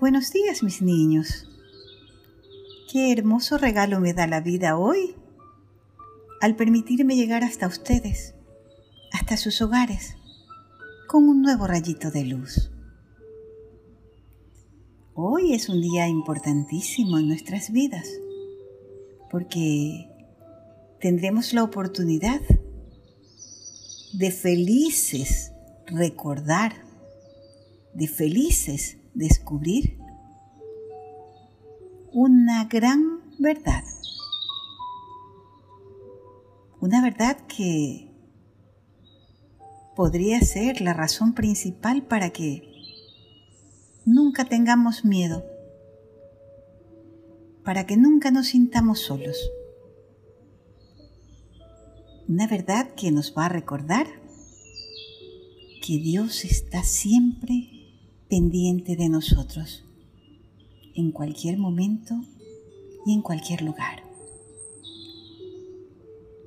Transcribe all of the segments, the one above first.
Buenos días, mis niños. Qué hermoso regalo me da la vida hoy al permitirme llegar hasta ustedes, hasta sus hogares, con un nuevo rayito de luz. Hoy es un día importantísimo en nuestras vidas, porque tendremos la oportunidad de felices recordar, de felices descubrir una gran verdad. Una verdad que podría ser la razón principal para que nunca tengamos miedo, para que nunca nos sintamos solos. Una verdad que nos va a recordar que Dios está siempre pendiente de nosotros, en cualquier momento y en cualquier lugar.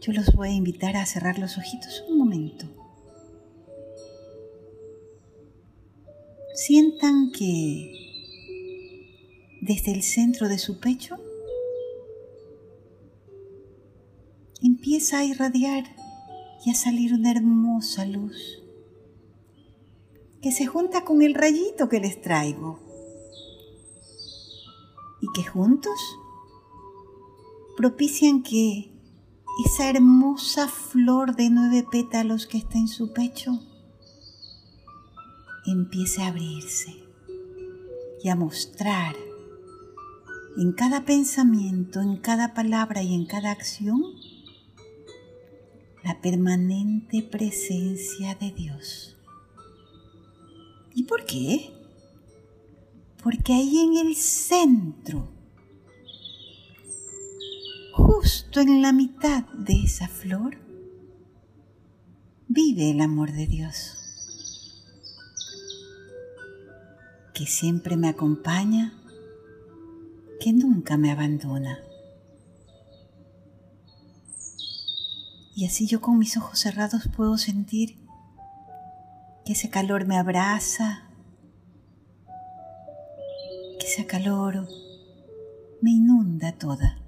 Yo los voy a invitar a cerrar los ojitos un momento. Sientan que desde el centro de su pecho empieza a irradiar y a salir una hermosa luz que se junta con el rayito que les traigo y que juntos propician que esa hermosa flor de nueve pétalos que está en su pecho empiece a abrirse y a mostrar en cada pensamiento, en cada palabra y en cada acción la permanente presencia de Dios. ¿Y por qué? Porque ahí en el centro, justo en la mitad de esa flor, vive el amor de Dios, que siempre me acompaña, que nunca me abandona. Y así yo con mis ojos cerrados puedo sentir que ese calor me abraza, que ese calor me inunda toda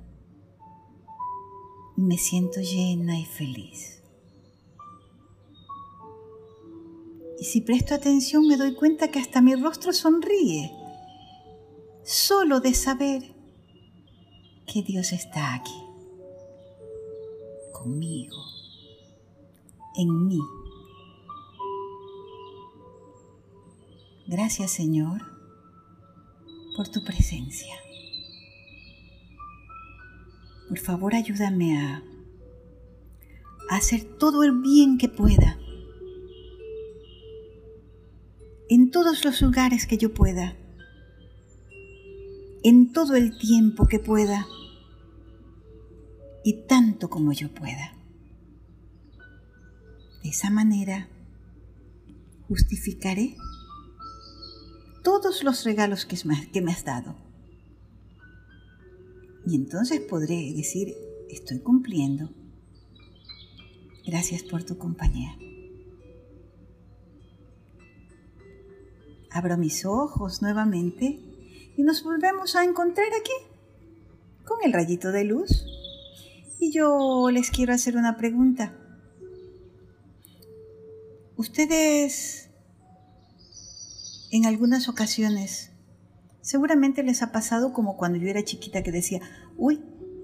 y me siento llena y feliz. Y si presto atención me doy cuenta que hasta mi rostro sonríe, solo de saber que Dios está aquí, conmigo, en mí. Gracias Señor por tu presencia. Por favor ayúdame a, hacer todo el bien que pueda en todos los lugares que yo pueda, en todo el tiempo que pueda y tanto como yo pueda. De esa manera justificaré todos los regalos que me has dado. Y entonces podré decir, estoy cumpliendo. Gracias por tu compañía. Abro mis ojos nuevamente y nos volvemos a encontrar aquí con el rayito de luz. Y yo les quiero hacer una pregunta. ¿Ustedes en algunas ocasiones. Seguramente les ha pasado como cuando yo era chiquita que decía, uy,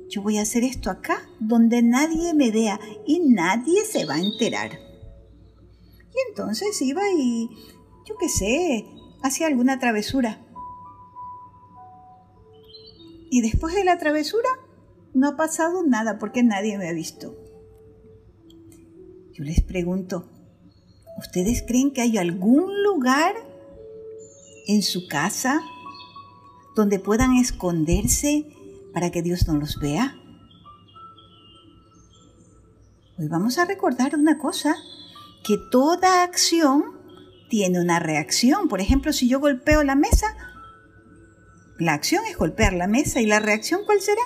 yo voy a hacer esto acá donde nadie me vea y nadie se va a enterar. Y entonces iba y, yo qué sé, hacía alguna travesura. Y después de la travesura no ha pasado nada porque nadie me ha visto. Yo les pregunto, ¿ustedes creen que hay algún lugar en su casa donde puedan esconderse para que Dios no los vea? Hoy vamos a recordar una cosa, que toda acción tiene una reacción. Por ejemplo, si yo golpeo la mesa, la acción es golpear la mesa y la reacción ¿cuál será?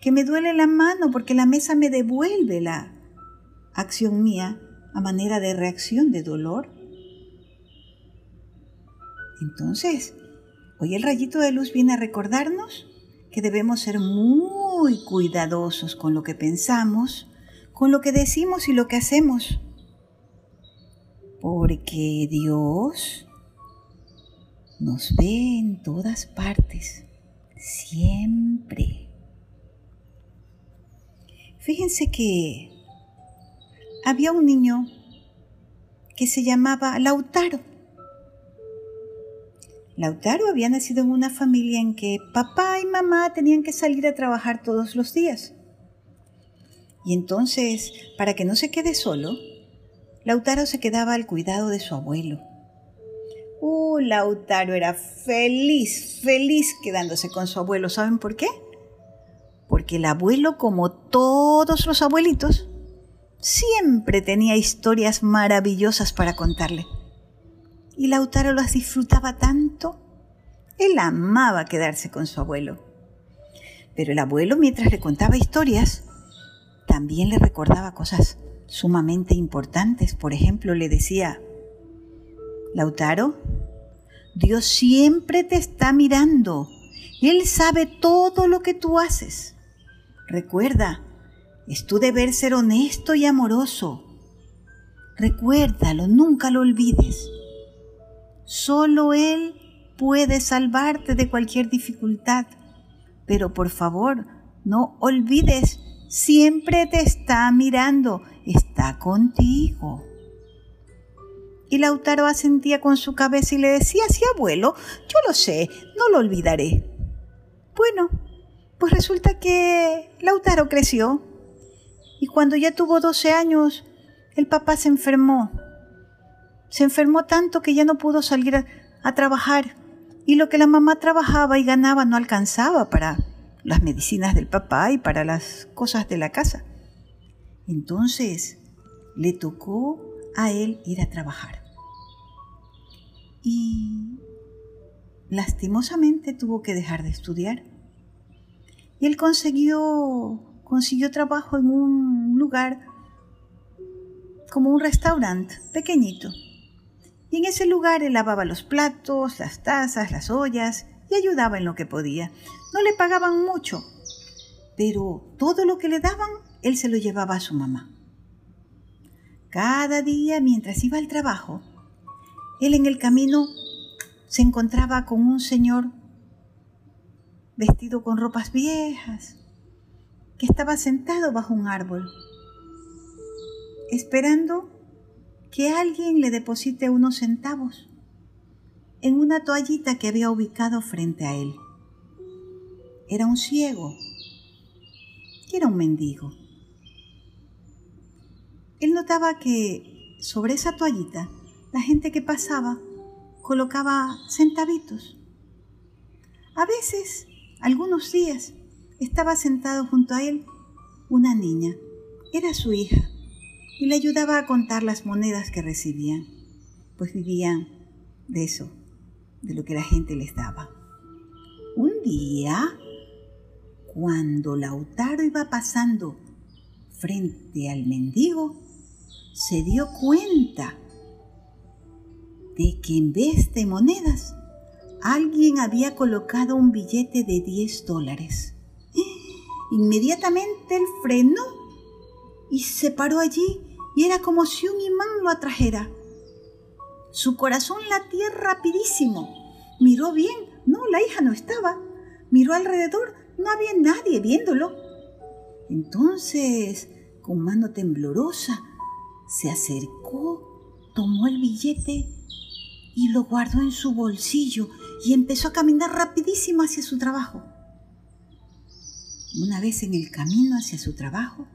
Que me duele la mano porque la mesa me devuelve la acción mía a manera de reacción de dolor. Entonces, Hoy el rayito de luz viene a recordarnos que debemos ser muy cuidadosos con lo que pensamos, con lo que decimos y lo que hacemos. Porque Dios nos ve en todas partes, siempre. Fíjense que había un niño que se llamaba Lautaro. Lautaro había nacido en una familia en que papá y mamá tenían que salir a trabajar todos los días. Y entonces, para que no se quede solo, Lautaro se quedaba al cuidado de su abuelo. Uh, Lautaro era feliz, feliz quedándose con su abuelo. ¿Saben por qué? Porque el abuelo, como todos los abuelitos, siempre tenía historias maravillosas para contarle y Lautaro las disfrutaba tanto. Él amaba quedarse con su abuelo. Pero el abuelo, mientras le contaba historias, también le recordaba cosas sumamente importantes. Por ejemplo, le decía, Lautaro, Dios siempre te está mirando. Él sabe todo lo que tú haces. Recuerda, es tu deber ser honesto y amoroso. Recuérdalo, nunca lo olvides. Solo Él puede salvarte de cualquier dificultad. Pero por favor, no olvides, siempre te está mirando, está contigo. Y Lautaro asentía con su cabeza y le decía, sí, abuelo, yo lo sé, no lo olvidaré. Bueno, pues resulta que Lautaro creció y cuando ya tuvo 12 años, el papá se enfermó se enfermó tanto que ya no pudo salir a, trabajar y lo que la mamá trabajaba y ganaba no alcanzaba para las medicinas del papá y para las cosas de la casa. Entonces le tocó a él ir a trabajar. Y lastimosamente tuvo que dejar de estudiar. Y él consiguió, consiguió trabajo en un lugar como un restaurante pequeñito y en ese lugar él lavaba los platos, las tazas, las ollas y ayudaba en lo que podía. No le pagaban mucho, pero todo lo que le daban él se lo llevaba a su mamá. Cada día mientras iba al trabajo, él en el camino se encontraba con un señor vestido con ropas viejas, que estaba sentado bajo un árbol, esperando que alguien le deposite unos centavos en una toallita que había ubicado frente a él. Era un ciego y era un mendigo. Él notaba que sobre esa toallita la gente que pasaba colocaba centavitos. A veces, algunos días, estaba sentado junto a él una niña. Era su hija y le ayudaba a contar las monedas que recibían, pues vivían de eso, de lo que la gente les daba. Un día, cuando Lautaro iba pasando frente al mendigo, se dio cuenta de que en vez de monedas, alguien había colocado un billete de 10 dólares. Inmediatamente él frenó y se paró allí y era como si un imán lo atrajera. Su corazón latía rapidísimo. Miró bien, no, la hija no estaba. Miró alrededor, no había nadie viéndolo. Entonces, con mano temblorosa, se acercó, tomó el billete y lo guardó en su bolsillo y empezó a caminar rapidísimo hacia su trabajo. Una vez en el camino hacia su trabajo,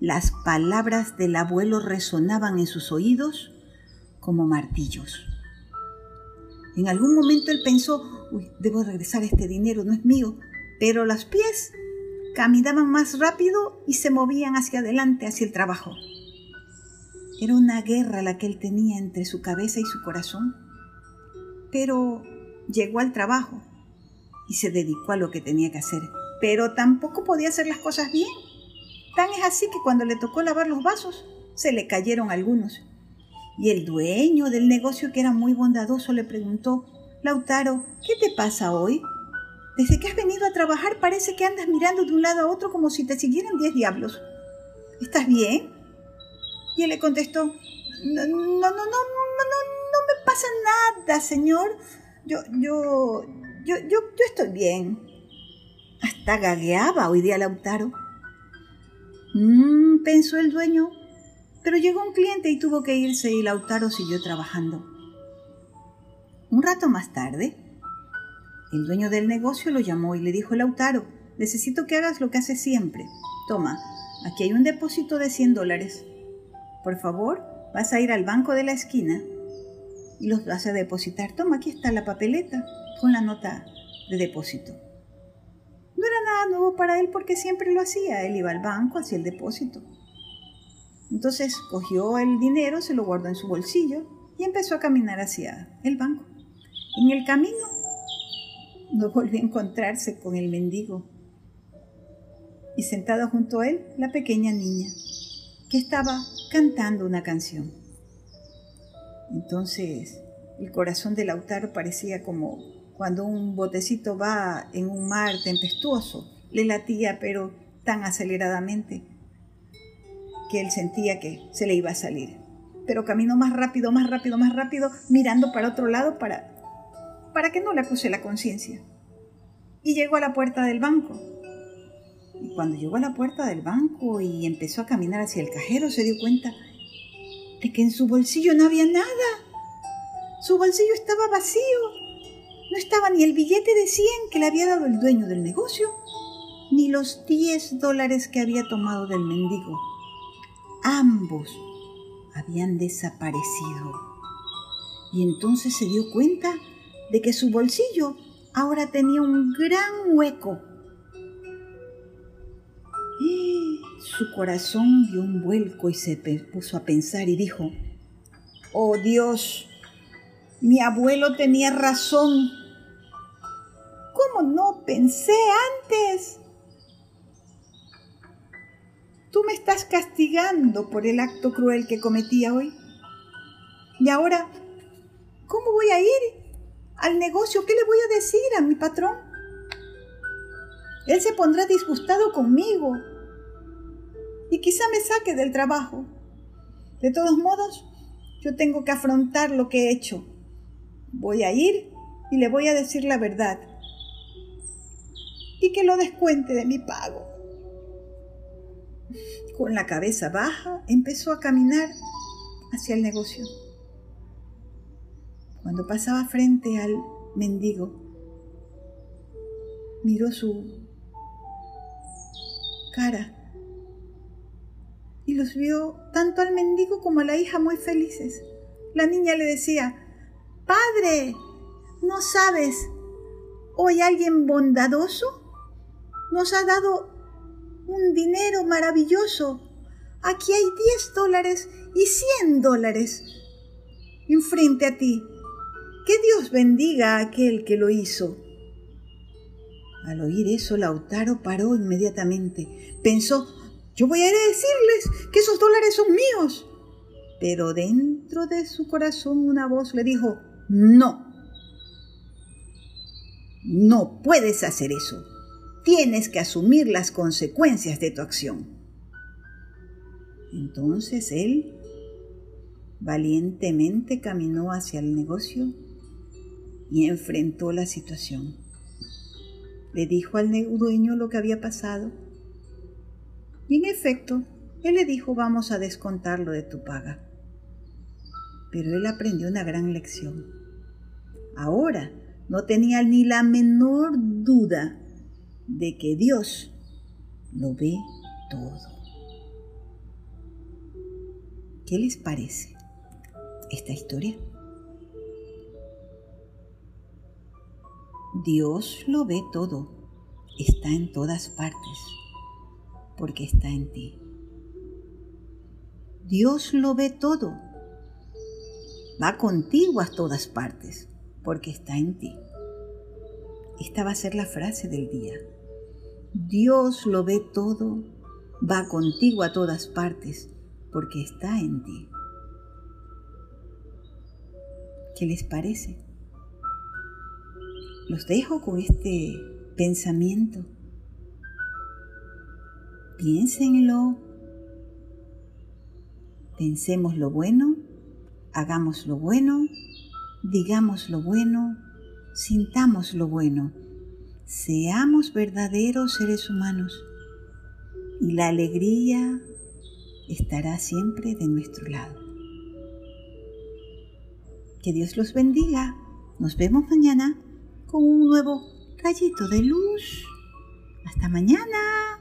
las palabras del abuelo resonaban en sus oídos como martillos. En algún momento él pensó, uy, debo regresar este dinero, no es mío, pero los pies caminaban más rápido y se movían hacia adelante, hacia el trabajo. Era una guerra la que él tenía entre su cabeza y su corazón, pero llegó al trabajo y se dedicó a lo que tenía que hacer, pero tampoco podía hacer las cosas bien Tan es así que cuando le tocó lavar los vasos, se le cayeron algunos. Y el dueño del negocio, que era muy bondadoso, le preguntó, Lautaro, ¿qué te pasa hoy? Desde que has venido a trabajar parece que andas mirando de un lado a otro como si te siguieran diez diablos. ¿Estás bien? Y él le contestó, no, no, no, no, no, no, me pasa nada, señor. Yo, yo, yo, yo, yo estoy bien. Hasta gagueaba hoy día Lautaro. Mmm, pensó el dueño. Pero llegó un cliente y tuvo que irse y Lautaro siguió trabajando. Un rato más tarde, el dueño del negocio lo llamó y le dijo, Lautaro, necesito que hagas lo que haces siempre. Toma, aquí hay un depósito de 100 dólares. Por favor, vas a ir al banco de la esquina y los vas a depositar. Toma, aquí está la papeleta con la nota de depósito. Nada nuevo para él porque siempre lo hacía. Él iba al banco, hacía el depósito. Entonces cogió el dinero, se lo guardó en su bolsillo y empezó a caminar hacia el banco. En el camino no volvió a encontrarse con el mendigo. Y sentada junto a él, la pequeña niña, que estaba cantando una canción. Entonces el corazón de Lautaro parecía como cuando un botecito va en un mar tempestuoso. Le latía, pero tan aceleradamente que él sentía que se le iba a salir. Pero caminó más rápido, más rápido, más rápido, mirando para otro lado para, para que no le acuse la conciencia. Y llegó a la puerta del banco. Y cuando llegó a la puerta del banco y empezó a caminar hacia el cajero, se dio cuenta de que en su bolsillo no había nada. Su bolsillo estaba vacío. No estaba ni el billete de 100 que le había dado el dueño del negocio, ni los 10 dólares que había tomado del mendigo. Ambos habían desaparecido. Y entonces se dio cuenta de que su bolsillo ahora tenía un gran hueco. Su corazón dio un vuelco y se puso a pensar y dijo, Oh Dios, mi abuelo tenía razón. ¿Cómo no pensé antes? Tú me estás castigando por el acto cruel que cometí hoy. Y ahora, ¿cómo voy a ir al negocio? ¿Qué le voy a decir a mi patrón? Él se pondrá disgustado conmigo y quizá me saque del trabajo. De todos modos, yo tengo que afrontar lo que he hecho. Voy a ir y le voy a decir la verdad. Y que lo descuente de mi pago. Con la cabeza baja, empezó a caminar hacia el negocio. Cuando pasaba frente al mendigo, miró su cara y los vio tanto al mendigo como a la hija muy felices. La niña le decía, Padre, ¿no sabes? Hoy alguien bondadoso nos ha dado un dinero maravilloso. Aquí hay 10 dólares y 100 dólares enfrente a ti. Que Dios bendiga a aquel que lo hizo. Al oír eso, Lautaro paró inmediatamente. Pensó, yo voy a ir a decirles que esos dólares son míos. Pero dentro de su corazón una voz le dijo, no, no puedes hacer eso. Tienes que asumir las consecuencias de tu acción. Entonces él valientemente caminó hacia el negocio y enfrentó la situación. Le dijo al dueño lo que había pasado y en efecto, él le dijo, vamos a descontarlo de tu paga. Pero él aprendió una gran lección. Ahora no tenía ni la menor duda de que Dios lo ve todo. ¿Qué les parece esta historia? Dios lo ve todo, está en todas partes porque está en ti. Dios lo ve todo. Va contigo a todas partes porque está en ti. Esta va a ser la frase del día. Dios lo ve todo, va contigo a todas partes porque está en ti. ¿Qué les parece? Los dejo con este pensamiento. Piénsenlo. Pensemos lo bueno, hagamos lo bueno, digamos lo bueno, sintamos lo bueno. Seamos verdaderos seres humanos y la alegría estará siempre de nuestro lado. Que Dios los bendiga. Nos vemos mañana con un nuevo rayito de luz. Hasta mañana.